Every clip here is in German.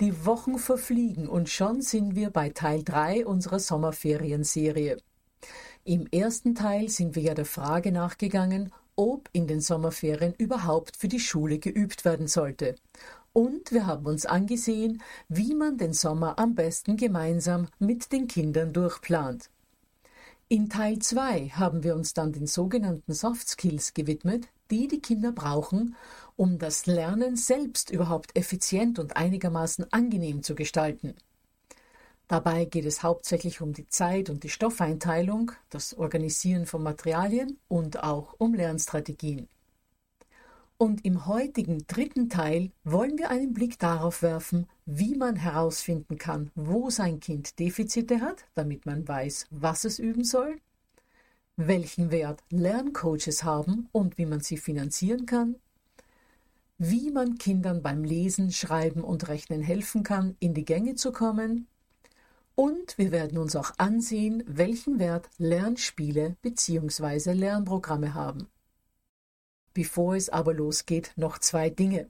die Wochen verfliegen und schon sind wir bei Teil 3 unserer Sommerferienserie. Im ersten Teil sind wir ja der Frage nachgegangen, ob in den Sommerferien überhaupt für die Schule geübt werden sollte. Und wir haben uns angesehen, wie man den Sommer am besten gemeinsam mit den Kindern durchplant. In Teil 2 haben wir uns dann den sogenannten Soft Skills gewidmet, die die Kinder brauchen, um das Lernen selbst überhaupt effizient und einigermaßen angenehm zu gestalten. Dabei geht es hauptsächlich um die Zeit und die Stoffeinteilung, das Organisieren von Materialien und auch um Lernstrategien. Und im heutigen dritten Teil wollen wir einen Blick darauf werfen, wie man herausfinden kann, wo sein Kind Defizite hat, damit man weiß, was es üben soll, welchen Wert Lerncoaches haben und wie man sie finanzieren kann, wie man Kindern beim Lesen, Schreiben und Rechnen helfen kann, in die Gänge zu kommen. Und wir werden uns auch ansehen, welchen Wert Lernspiele bzw. Lernprogramme haben. Bevor es aber losgeht, noch zwei Dinge.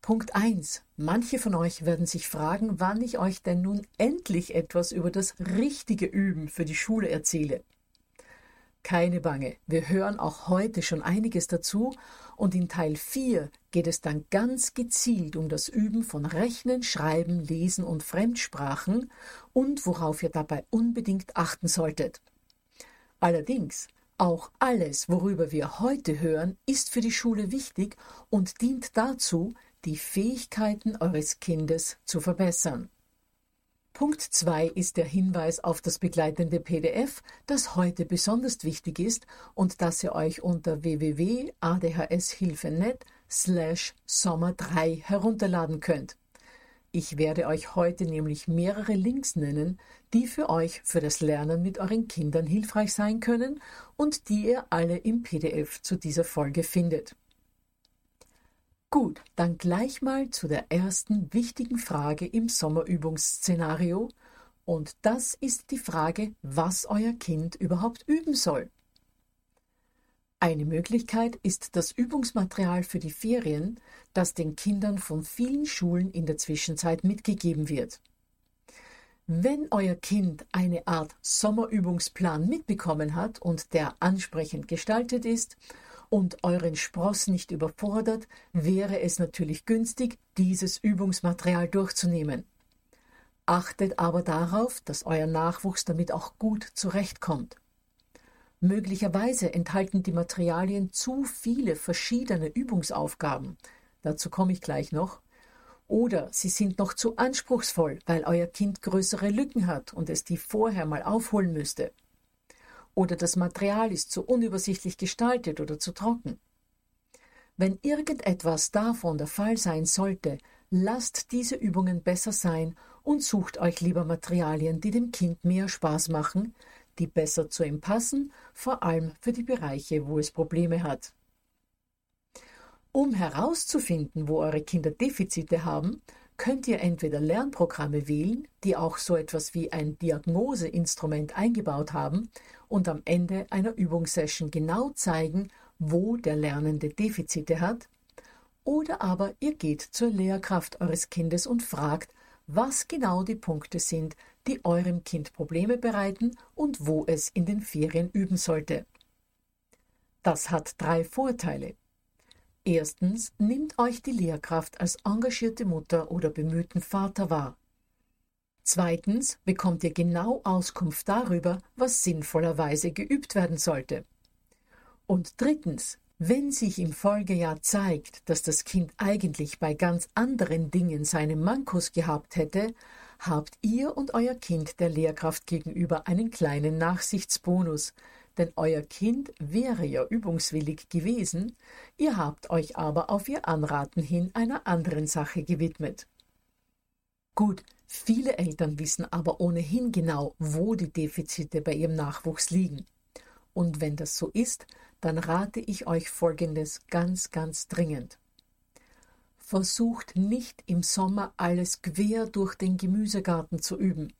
Punkt 1. Manche von euch werden sich fragen, wann ich euch denn nun endlich etwas über das richtige Üben für die Schule erzähle. Keine Bange, wir hören auch heute schon einiges dazu und in Teil 4 geht es dann ganz gezielt um das Üben von Rechnen, Schreiben, Lesen und Fremdsprachen und worauf ihr dabei unbedingt achten solltet. Allerdings, auch alles, worüber wir heute hören, ist für die Schule wichtig und dient dazu, die Fähigkeiten eures Kindes zu verbessern. Punkt 2 ist der Hinweis auf das begleitende PDF, das heute besonders wichtig ist und das ihr euch unter www.adhshilfe.net slash Sommer 3 herunterladen könnt. Ich werde euch heute nämlich mehrere Links nennen, die für euch für das Lernen mit euren Kindern hilfreich sein können und die ihr alle im PDF zu dieser Folge findet. Gut, dann gleich mal zu der ersten wichtigen Frage im Sommerübungsszenario. Und das ist die Frage, was euer Kind überhaupt üben soll. Eine Möglichkeit ist das Übungsmaterial für die Ferien, das den Kindern von vielen Schulen in der Zwischenzeit mitgegeben wird. Wenn euer Kind eine Art Sommerübungsplan mitbekommen hat und der ansprechend gestaltet ist und euren Spross nicht überfordert, wäre es natürlich günstig, dieses Übungsmaterial durchzunehmen. Achtet aber darauf, dass euer Nachwuchs damit auch gut zurechtkommt. Möglicherweise enthalten die Materialien zu viele verschiedene Übungsaufgaben. Dazu komme ich gleich noch. Oder sie sind noch zu anspruchsvoll, weil euer Kind größere Lücken hat und es die vorher mal aufholen müsste. Oder das Material ist zu unübersichtlich gestaltet oder zu trocken. Wenn irgendetwas davon der Fall sein sollte, lasst diese Übungen besser sein und sucht euch lieber Materialien, die dem Kind mehr Spaß machen, die besser zu ihm passen, vor allem für die Bereiche, wo es Probleme hat. Um herauszufinden, wo eure Kinder Defizite haben, könnt ihr entweder Lernprogramme wählen, die auch so etwas wie ein Diagnoseinstrument eingebaut haben und am Ende einer Übungssession genau zeigen, wo der Lernende Defizite hat, oder aber ihr geht zur Lehrkraft eures Kindes und fragt, was genau die Punkte sind, die eurem Kind Probleme bereiten und wo es in den Ferien üben sollte. Das hat drei Vorteile. Erstens nimmt euch die Lehrkraft als engagierte Mutter oder bemühten Vater wahr. Zweitens bekommt ihr genau Auskunft darüber, was sinnvollerweise geübt werden sollte. Und drittens, wenn sich im Folgejahr zeigt, dass das Kind eigentlich bei ganz anderen Dingen seine Mankos gehabt hätte, habt ihr und euer Kind der Lehrkraft gegenüber einen kleinen Nachsichtsbonus, denn euer Kind wäre ja übungswillig gewesen, ihr habt euch aber auf ihr Anraten hin einer anderen Sache gewidmet. Gut, viele Eltern wissen aber ohnehin genau, wo die Defizite bei ihrem Nachwuchs liegen. Und wenn das so ist, dann rate ich euch Folgendes ganz, ganz dringend. Versucht nicht im Sommer alles quer durch den Gemüsegarten zu üben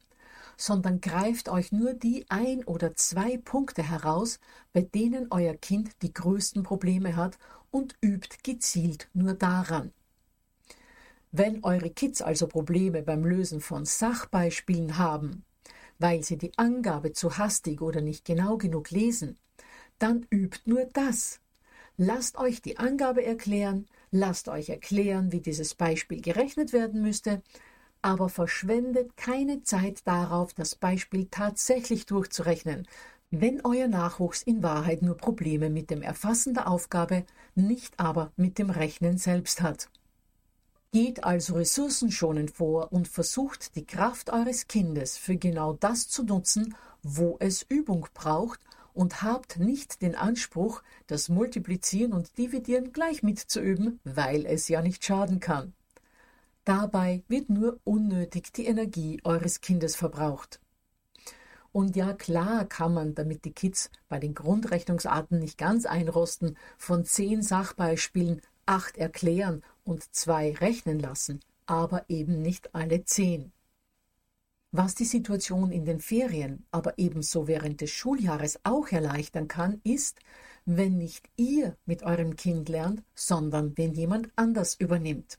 sondern greift euch nur die ein oder zwei Punkte heraus, bei denen euer Kind die größten Probleme hat und übt gezielt nur daran. Wenn eure Kids also Probleme beim Lösen von Sachbeispielen haben, weil sie die Angabe zu hastig oder nicht genau genug lesen, dann übt nur das. Lasst euch die Angabe erklären, lasst euch erklären, wie dieses Beispiel gerechnet werden müsste, aber verschwendet keine Zeit darauf, das Beispiel tatsächlich durchzurechnen, wenn euer Nachwuchs in Wahrheit nur Probleme mit dem Erfassen der Aufgabe, nicht aber mit dem Rechnen selbst hat. Geht also ressourcenschonend vor und versucht die Kraft eures Kindes für genau das zu nutzen, wo es Übung braucht und habt nicht den Anspruch, das Multiplizieren und Dividieren gleich mitzuüben, weil es ja nicht schaden kann. Dabei wird nur unnötig die Energie eures Kindes verbraucht. Und ja, klar kann man, damit die Kids bei den Grundrechnungsarten nicht ganz einrosten, von zehn Sachbeispielen acht erklären und zwei rechnen lassen, aber eben nicht alle zehn. Was die Situation in den Ferien, aber ebenso während des Schuljahres auch erleichtern kann, ist, wenn nicht ihr mit eurem Kind lernt, sondern wenn jemand anders übernimmt.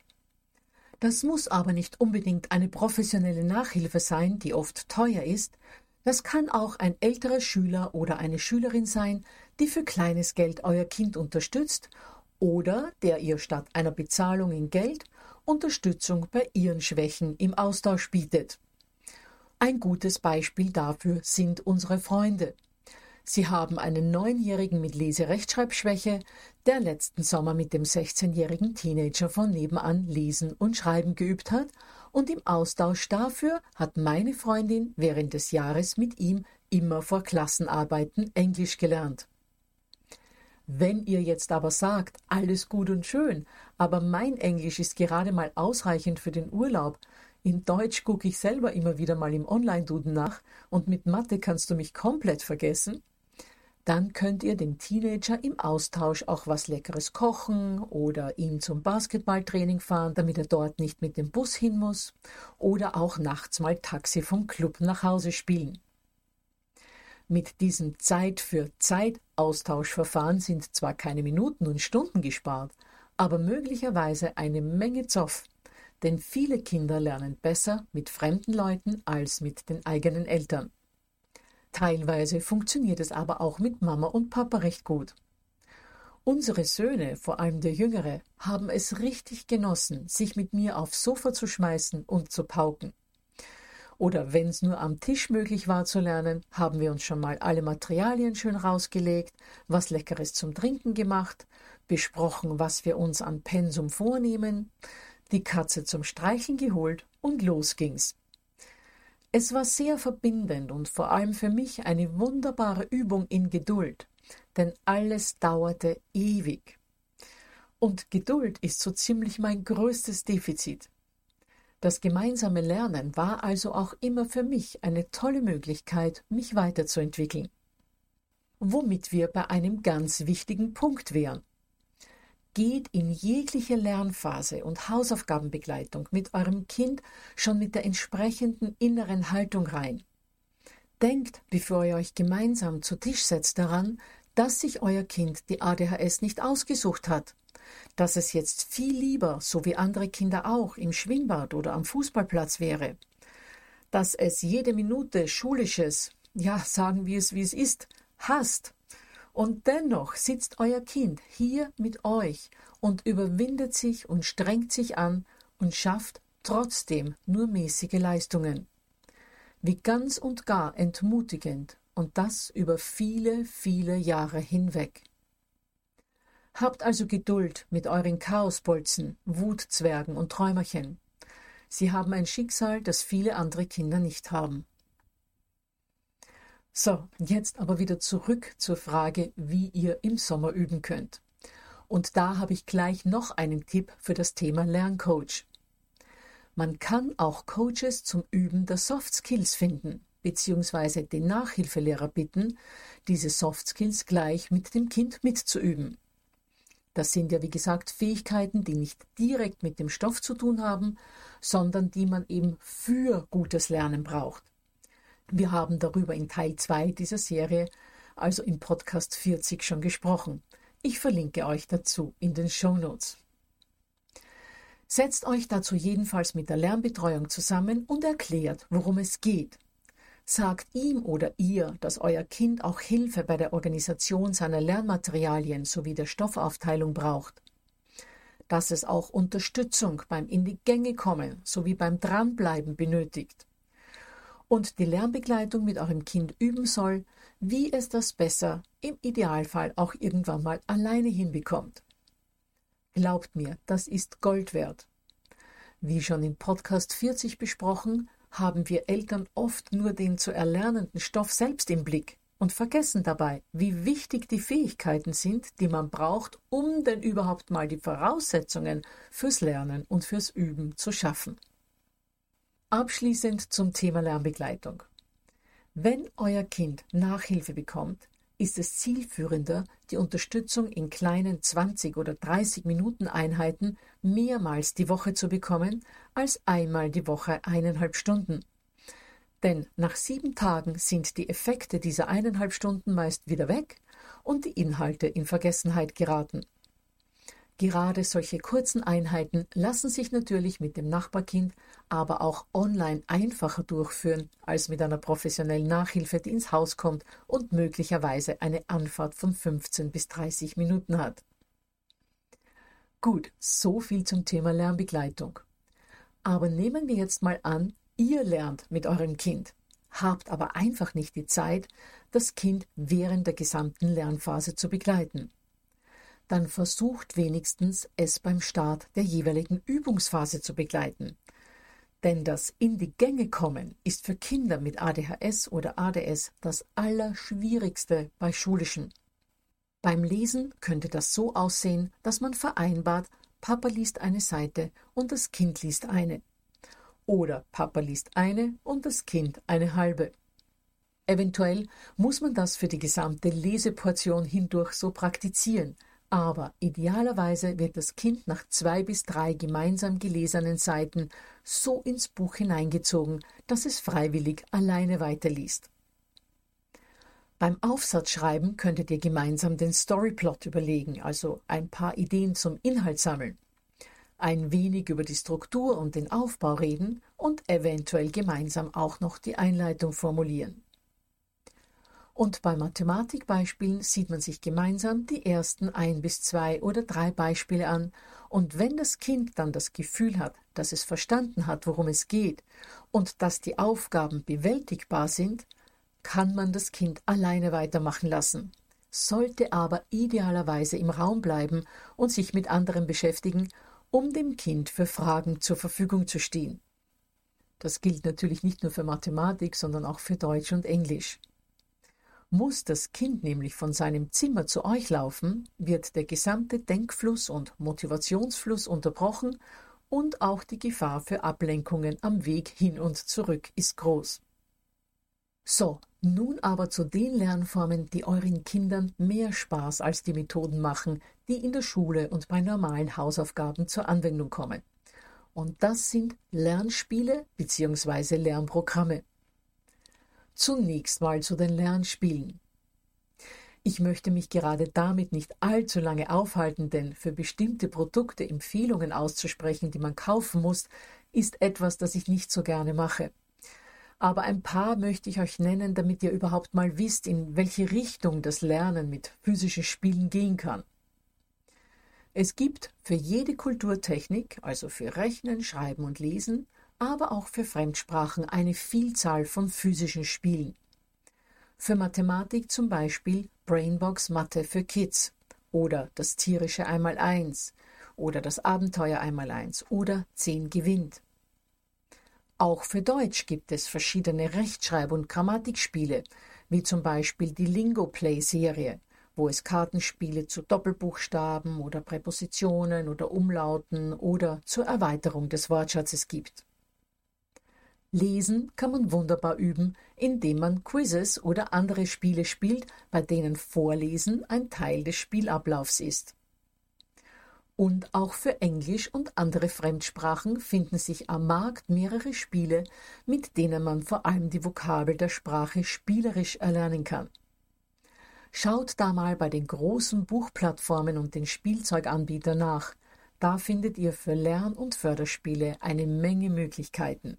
Das muss aber nicht unbedingt eine professionelle Nachhilfe sein, die oft teuer ist. Das kann auch ein älterer Schüler oder eine Schülerin sein, die für kleines Geld euer Kind unterstützt oder der ihr statt einer Bezahlung in Geld Unterstützung bei ihren Schwächen im Austausch bietet. Ein gutes Beispiel dafür sind unsere Freunde. Sie haben einen Neunjährigen mit Leserechtschreibschwäche, der letzten Sommer mit dem 16-jährigen Teenager von nebenan lesen und schreiben geübt hat, und im Austausch dafür hat meine Freundin während des Jahres mit ihm immer vor Klassenarbeiten Englisch gelernt. Wenn ihr jetzt aber sagt, alles gut und schön, aber mein Englisch ist gerade mal ausreichend für den Urlaub, in Deutsch gucke ich selber immer wieder mal im Online-Duden nach und mit Mathe kannst du mich komplett vergessen, dann könnt ihr dem Teenager im Austausch auch was Leckeres kochen oder ihn zum Basketballtraining fahren, damit er dort nicht mit dem Bus hin muss oder auch nachts mal Taxi vom Club nach Hause spielen. Mit diesem Zeit für Zeit Austauschverfahren sind zwar keine Minuten und Stunden gespart, aber möglicherweise eine Menge Zoff, denn viele Kinder lernen besser mit fremden Leuten als mit den eigenen Eltern. Teilweise funktioniert es aber auch mit Mama und Papa recht gut. Unsere Söhne, vor allem der Jüngere, haben es richtig genossen, sich mit mir aufs Sofa zu schmeißen und zu pauken. Oder wenn es nur am Tisch möglich war zu lernen, haben wir uns schon mal alle Materialien schön rausgelegt, was Leckeres zum Trinken gemacht, besprochen, was wir uns an Pensum vornehmen, die Katze zum Streicheln geholt und los ging's. Es war sehr verbindend und vor allem für mich eine wunderbare Übung in Geduld, denn alles dauerte ewig. Und Geduld ist so ziemlich mein größtes Defizit. Das gemeinsame Lernen war also auch immer für mich eine tolle Möglichkeit, mich weiterzuentwickeln. Womit wir bei einem ganz wichtigen Punkt wären. Geht in jegliche Lernphase und Hausaufgabenbegleitung mit eurem Kind schon mit der entsprechenden inneren Haltung rein. Denkt, bevor ihr euch gemeinsam zu Tisch setzt, daran, dass sich euer Kind die ADHS nicht ausgesucht hat, dass es jetzt viel lieber, so wie andere Kinder auch, im Schwimmbad oder am Fußballplatz wäre, dass es jede Minute schulisches, ja, sagen wir es wie es ist, hasst. Und dennoch sitzt euer Kind hier mit euch und überwindet sich und strengt sich an und schafft trotzdem nur mäßige Leistungen. Wie ganz und gar entmutigend und das über viele, viele Jahre hinweg. Habt also Geduld mit euren Chaosbolzen, Wutzwergen und Träumerchen. Sie haben ein Schicksal, das viele andere Kinder nicht haben. So, jetzt aber wieder zurück zur Frage, wie ihr im Sommer üben könnt. Und da habe ich gleich noch einen Tipp für das Thema Lerncoach. Man kann auch Coaches zum Üben der Soft Skills finden, beziehungsweise den Nachhilfelehrer bitten, diese Soft Skills gleich mit dem Kind mitzuüben. Das sind ja, wie gesagt, Fähigkeiten, die nicht direkt mit dem Stoff zu tun haben, sondern die man eben für gutes Lernen braucht. Wir haben darüber in Teil 2 dieser Serie, also im Podcast 40, schon gesprochen. Ich verlinke euch dazu in den Show Notes. Setzt euch dazu jedenfalls mit der Lernbetreuung zusammen und erklärt, worum es geht Sagt ihm oder ihr, dass euer Kind auch Hilfe bei der Organisation seiner Lernmaterialien sowie der Stoffaufteilung braucht. Dass es auch Unterstützung beim in die Gänge kommen sowie beim Dranbleiben benötigt. Und die Lernbegleitung mit eurem Kind üben soll, wie es das besser, im Idealfall auch irgendwann mal alleine hinbekommt. Glaubt mir, das ist Gold wert. Wie schon im Podcast 40 besprochen, haben wir Eltern oft nur den zu erlernenden Stoff selbst im Blick und vergessen dabei, wie wichtig die Fähigkeiten sind, die man braucht, um denn überhaupt mal die Voraussetzungen fürs Lernen und fürs Üben zu schaffen. Abschließend zum Thema Lernbegleitung. Wenn euer Kind Nachhilfe bekommt, ist es zielführender, die Unterstützung in kleinen 20 oder 30 Minuten Einheiten mehrmals die Woche zu bekommen, als einmal die Woche eineinhalb Stunden. Denn nach sieben Tagen sind die Effekte dieser eineinhalb Stunden meist wieder weg und die Inhalte in Vergessenheit geraten. Gerade solche kurzen Einheiten lassen sich natürlich mit dem Nachbarkind, aber auch online einfacher durchführen als mit einer professionellen Nachhilfe, die ins Haus kommt und möglicherweise eine Anfahrt von 15 bis 30 Minuten hat. Gut, so viel zum Thema Lernbegleitung. Aber nehmen wir jetzt mal an, ihr lernt mit eurem Kind, habt aber einfach nicht die Zeit, das Kind während der gesamten Lernphase zu begleiten dann versucht wenigstens, es beim Start der jeweiligen Übungsphase zu begleiten. Denn das in die Gänge kommen ist für Kinder mit ADHS oder ADS das Allerschwierigste bei Schulischen. Beim Lesen könnte das so aussehen, dass man vereinbart, Papa liest eine Seite und das Kind liest eine. Oder Papa liest eine und das Kind eine halbe. Eventuell muss man das für die gesamte Leseportion hindurch so praktizieren, aber idealerweise wird das Kind nach zwei bis drei gemeinsam gelesenen Seiten so ins Buch hineingezogen, dass es freiwillig alleine weiterliest. Beim Aufsatzschreiben könntet ihr gemeinsam den Storyplot überlegen, also ein paar Ideen zum Inhalt sammeln, ein wenig über die Struktur und den Aufbau reden und eventuell gemeinsam auch noch die Einleitung formulieren. Und bei Mathematikbeispielen sieht man sich gemeinsam die ersten ein bis zwei oder drei Beispiele an, und wenn das Kind dann das Gefühl hat, dass es verstanden hat, worum es geht, und dass die Aufgaben bewältigbar sind, kann man das Kind alleine weitermachen lassen, sollte aber idealerweise im Raum bleiben und sich mit anderen beschäftigen um dem Kind für Fragen zur Verfügung zu stehen. Das gilt natürlich nicht nur für Mathematik, sondern auch für Deutsch und Englisch. Muss das Kind nämlich von seinem Zimmer zu euch laufen, wird der gesamte Denkfluss und Motivationsfluss unterbrochen und auch die Gefahr für Ablenkungen am Weg hin und zurück ist groß. So, nun aber zu den Lernformen, die euren Kindern mehr Spaß als die Methoden machen, die in der Schule und bei normalen Hausaufgaben zur Anwendung kommen. Und das sind Lernspiele bzw. Lernprogramme. Zunächst mal zu den Lernspielen. Ich möchte mich gerade damit nicht allzu lange aufhalten, denn für bestimmte Produkte Empfehlungen auszusprechen, die man kaufen muss, ist etwas, das ich nicht so gerne mache. Aber ein paar möchte ich euch nennen, damit ihr überhaupt mal wisst, in welche Richtung das Lernen mit physischen Spielen gehen kann. Es gibt für jede Kulturtechnik, also für Rechnen, Schreiben und Lesen, aber auch für Fremdsprachen eine Vielzahl von physischen Spielen. Für Mathematik zum Beispiel Brainbox Mathe für Kids oder das tierische Einmaleins oder das Abenteuer Einmaleins oder 10 gewinnt. Auch für Deutsch gibt es verschiedene Rechtschreib- und Grammatikspiele, wie zum Beispiel die Lingo Play Serie, wo es Kartenspiele zu Doppelbuchstaben oder Präpositionen oder Umlauten oder zur Erweiterung des Wortschatzes gibt. Lesen kann man wunderbar üben, indem man Quizzes oder andere Spiele spielt, bei denen Vorlesen ein Teil des Spielablaufs ist. Und auch für Englisch und andere Fremdsprachen finden sich am Markt mehrere Spiele, mit denen man vor allem die Vokabel der Sprache spielerisch erlernen kann. Schaut da mal bei den großen Buchplattformen und den Spielzeuganbietern nach. Da findet ihr für Lern- und Förderspiele eine Menge Möglichkeiten.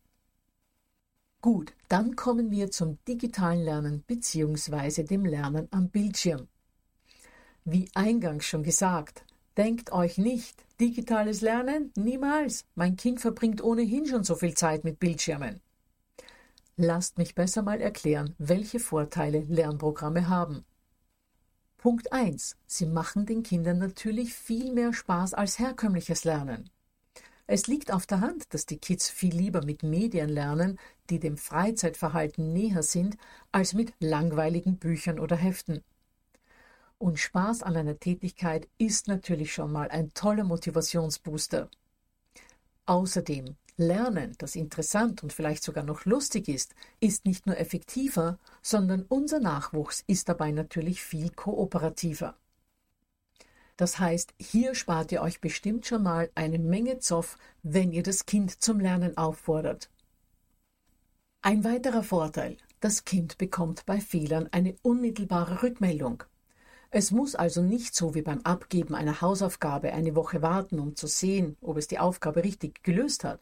Gut, dann kommen wir zum digitalen Lernen bzw. dem Lernen am Bildschirm. Wie eingangs schon gesagt, denkt euch nicht, digitales Lernen? Niemals. Mein Kind verbringt ohnehin schon so viel Zeit mit Bildschirmen. Lasst mich besser mal erklären, welche Vorteile Lernprogramme haben. Punkt 1. Sie machen den Kindern natürlich viel mehr Spaß als herkömmliches Lernen. Es liegt auf der Hand, dass die Kids viel lieber mit Medien lernen, die dem Freizeitverhalten näher sind, als mit langweiligen Büchern oder Heften. Und Spaß an einer Tätigkeit ist natürlich schon mal ein toller Motivationsbooster. Außerdem, Lernen, das interessant und vielleicht sogar noch lustig ist, ist nicht nur effektiver, sondern unser Nachwuchs ist dabei natürlich viel kooperativer. Das heißt, hier spart ihr euch bestimmt schon mal eine Menge Zoff, wenn ihr das Kind zum Lernen auffordert. Ein weiterer Vorteil. Das Kind bekommt bei Fehlern eine unmittelbare Rückmeldung. Es muss also nicht so wie beim Abgeben einer Hausaufgabe eine Woche warten, um zu sehen, ob es die Aufgabe richtig gelöst hat.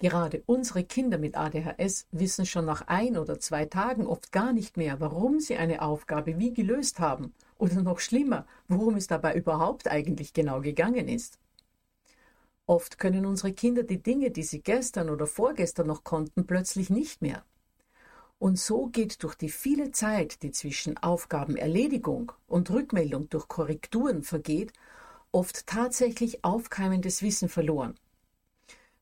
Gerade unsere Kinder mit ADHS wissen schon nach ein oder zwei Tagen oft gar nicht mehr, warum sie eine Aufgabe wie gelöst haben oder noch schlimmer, worum es dabei überhaupt eigentlich genau gegangen ist. Oft können unsere Kinder die Dinge, die sie gestern oder vorgestern noch konnten, plötzlich nicht mehr. Und so geht durch die viele Zeit, die zwischen Aufgabenerledigung und Rückmeldung durch Korrekturen vergeht, oft tatsächlich aufkeimendes Wissen verloren.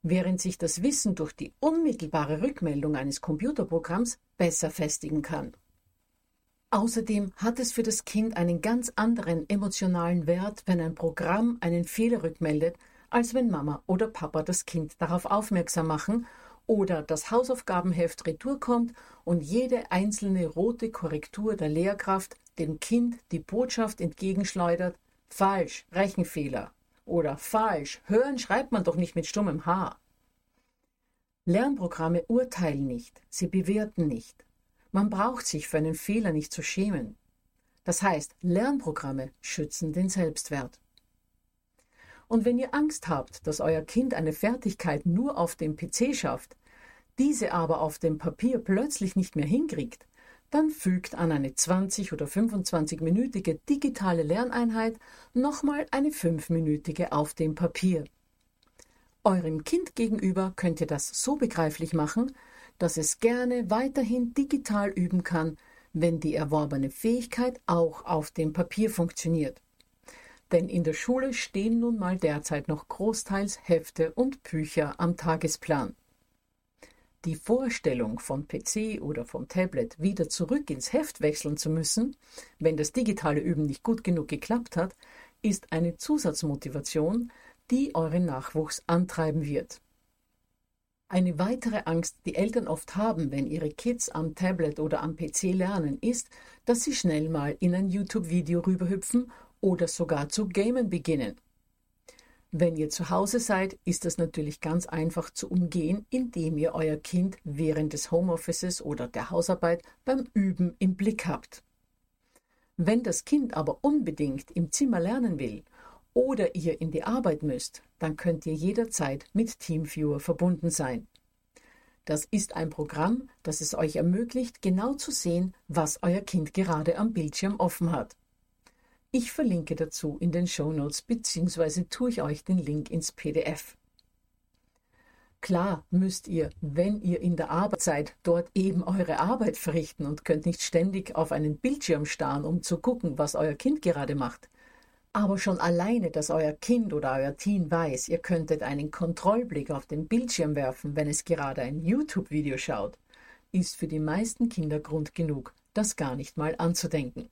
Während sich das Wissen durch die unmittelbare Rückmeldung eines Computerprogramms besser festigen kann. Außerdem hat es für das Kind einen ganz anderen emotionalen Wert, wenn ein Programm einen Fehler rückmeldet, als wenn Mama oder Papa das Kind darauf aufmerksam machen oder das Hausaufgabenheft retour kommt und jede einzelne rote Korrektur der Lehrkraft dem Kind die Botschaft entgegenschleudert, falsch, Rechenfehler oder falsch, hören schreibt man doch nicht mit stummem H. Lernprogramme urteilen nicht, sie bewerten nicht. Man braucht sich für einen Fehler nicht zu schämen. Das heißt, Lernprogramme schützen den Selbstwert. Und wenn ihr Angst habt, dass euer Kind eine Fertigkeit nur auf dem PC schafft, diese aber auf dem Papier plötzlich nicht mehr hinkriegt, dann fügt an eine 20 oder 25-minütige digitale Lerneinheit nochmal eine 5-minütige auf dem Papier. Eurem Kind gegenüber könnt ihr das so begreiflich machen, dass es gerne weiterhin digital üben kann, wenn die erworbene Fähigkeit auch auf dem Papier funktioniert. Denn in der Schule stehen nun mal derzeit noch großteils Hefte und Bücher am Tagesplan. Die Vorstellung, von PC oder vom Tablet wieder zurück ins Heft wechseln zu müssen, wenn das digitale Üben nicht gut genug geklappt hat, ist eine Zusatzmotivation, die euren Nachwuchs antreiben wird. Eine weitere Angst, die Eltern oft haben, wenn ihre Kids am Tablet oder am PC lernen, ist, dass sie schnell mal in ein YouTube-Video rüberhüpfen oder sogar zu gamen beginnen. Wenn ihr zu Hause seid, ist das natürlich ganz einfach zu umgehen, indem ihr euer Kind während des Homeoffices oder der Hausarbeit beim Üben im Blick habt. Wenn das Kind aber unbedingt im Zimmer lernen will oder ihr in die Arbeit müsst, dann könnt ihr jederzeit mit TeamViewer verbunden sein. Das ist ein Programm, das es euch ermöglicht, genau zu sehen, was euer Kind gerade am Bildschirm offen hat. Ich verlinke dazu in den Show Notes bzw. tue ich euch den Link ins PDF. Klar müsst ihr, wenn ihr in der Arbeit seid, dort eben eure Arbeit verrichten und könnt nicht ständig auf einen Bildschirm starren, um zu gucken, was euer Kind gerade macht. Aber schon alleine, dass euer Kind oder euer Teen weiß, ihr könntet einen Kontrollblick auf den Bildschirm werfen, wenn es gerade ein YouTube-Video schaut, ist für die meisten Kinder Grund genug, das gar nicht mal anzudenken.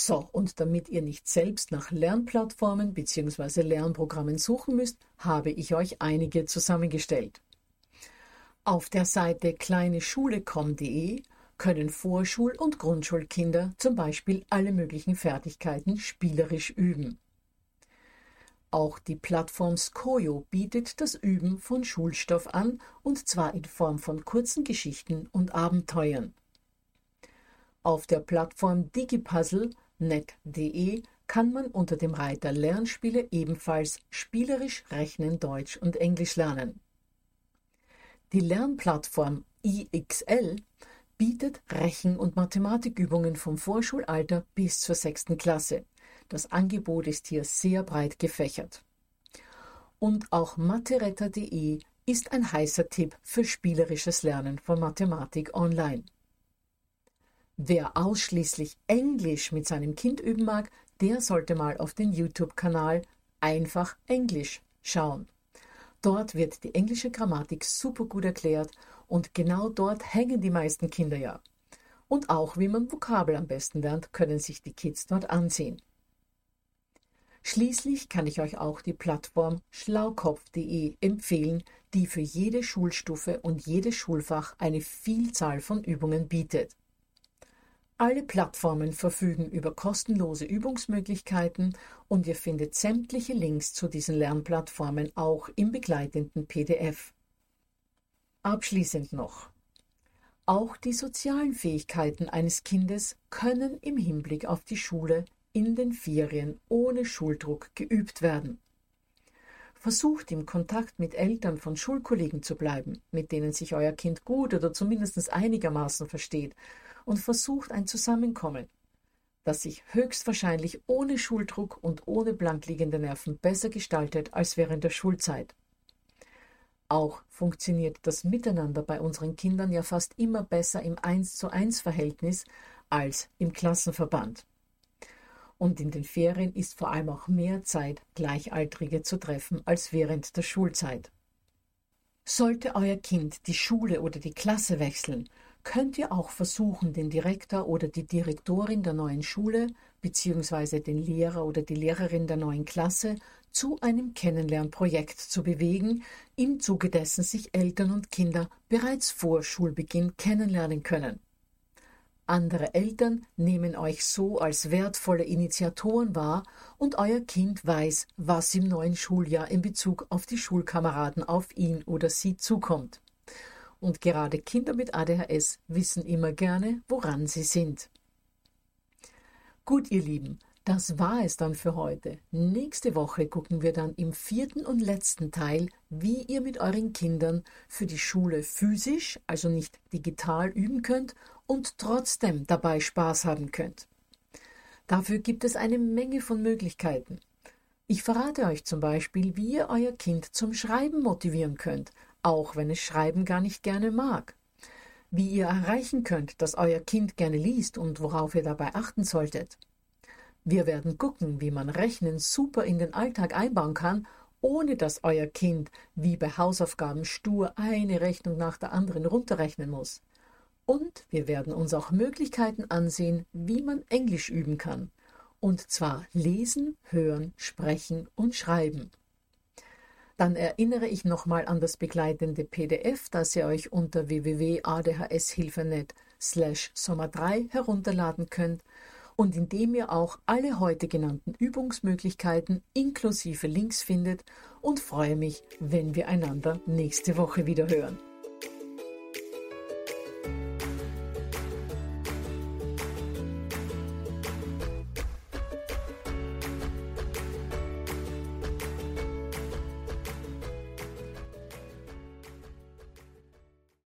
So, und damit ihr nicht selbst nach Lernplattformen bzw. Lernprogrammen suchen müsst, habe ich euch einige zusammengestellt. Auf der Seite kleineschule.com.de können Vorschul- und Grundschulkinder zum Beispiel alle möglichen Fertigkeiten spielerisch üben. Auch die Plattform Skojo bietet das Üben von Schulstoff an, und zwar in Form von kurzen Geschichten und Abenteuern. Auf der Plattform Digipuzzle net.de kann man unter dem Reiter Lernspiele ebenfalls spielerisch Rechnen, Deutsch und Englisch lernen. Die Lernplattform IXL bietet Rechen- und Mathematikübungen vom Vorschulalter bis zur sechsten Klasse. Das Angebot ist hier sehr breit gefächert. Und auch matheretter.de ist ein heißer Tipp für spielerisches Lernen von Mathematik online. Wer ausschließlich Englisch mit seinem Kind üben mag, der sollte mal auf den YouTube-Kanal Einfach Englisch schauen. Dort wird die englische Grammatik super gut erklärt und genau dort hängen die meisten Kinder ja. Und auch wie man Vokabel am besten lernt, können sich die Kids dort ansehen. Schließlich kann ich euch auch die Plattform schlaukopf.de empfehlen, die für jede Schulstufe und jedes Schulfach eine Vielzahl von Übungen bietet. Alle Plattformen verfügen über kostenlose Übungsmöglichkeiten und ihr findet sämtliche Links zu diesen Lernplattformen auch im begleitenden PDF. Abschließend noch. Auch die sozialen Fähigkeiten eines Kindes können im Hinblick auf die Schule in den Ferien ohne Schuldruck geübt werden. Versucht im Kontakt mit Eltern von Schulkollegen zu bleiben, mit denen sich euer Kind gut oder zumindest einigermaßen versteht und versucht ein Zusammenkommen, das sich höchstwahrscheinlich ohne Schuldruck und ohne blankliegende Nerven besser gestaltet als während der Schulzeit. Auch funktioniert das Miteinander bei unseren Kindern ja fast immer besser im 1 zu 1 Verhältnis als im Klassenverband. Und in den Ferien ist vor allem auch mehr Zeit, Gleichaltrige zu treffen als während der Schulzeit. Sollte euer Kind die Schule oder die Klasse wechseln könnt ihr auch versuchen, den Direktor oder die Direktorin der neuen Schule bzw. den Lehrer oder die Lehrerin der neuen Klasse zu einem Kennenlernprojekt zu bewegen, im Zuge dessen sich Eltern und Kinder bereits vor Schulbeginn kennenlernen können. Andere Eltern nehmen euch so als wertvolle Initiatoren wahr und euer Kind weiß, was im neuen Schuljahr in Bezug auf die Schulkameraden auf ihn oder sie zukommt. Und gerade Kinder mit ADHS wissen immer gerne, woran sie sind. Gut, ihr Lieben, das war es dann für heute. Nächste Woche gucken wir dann im vierten und letzten Teil, wie ihr mit euren Kindern für die Schule physisch, also nicht digital üben könnt und trotzdem dabei Spaß haben könnt. Dafür gibt es eine Menge von Möglichkeiten. Ich verrate euch zum Beispiel, wie ihr euer Kind zum Schreiben motivieren könnt auch wenn es Schreiben gar nicht gerne mag. Wie ihr erreichen könnt, dass euer Kind gerne liest und worauf ihr dabei achten solltet. Wir werden gucken, wie man Rechnen super in den Alltag einbauen kann, ohne dass euer Kind wie bei Hausaufgaben stur eine Rechnung nach der anderen runterrechnen muss. Und wir werden uns auch Möglichkeiten ansehen, wie man Englisch üben kann. Und zwar lesen, hören, sprechen und schreiben. Dann erinnere ich nochmal an das begleitende PDF, das ihr euch unter www.adhshilfenet slash Sommer 3 herunterladen könnt und in dem ihr auch alle heute genannten Übungsmöglichkeiten inklusive Links findet und freue mich, wenn wir einander nächste Woche wieder hören.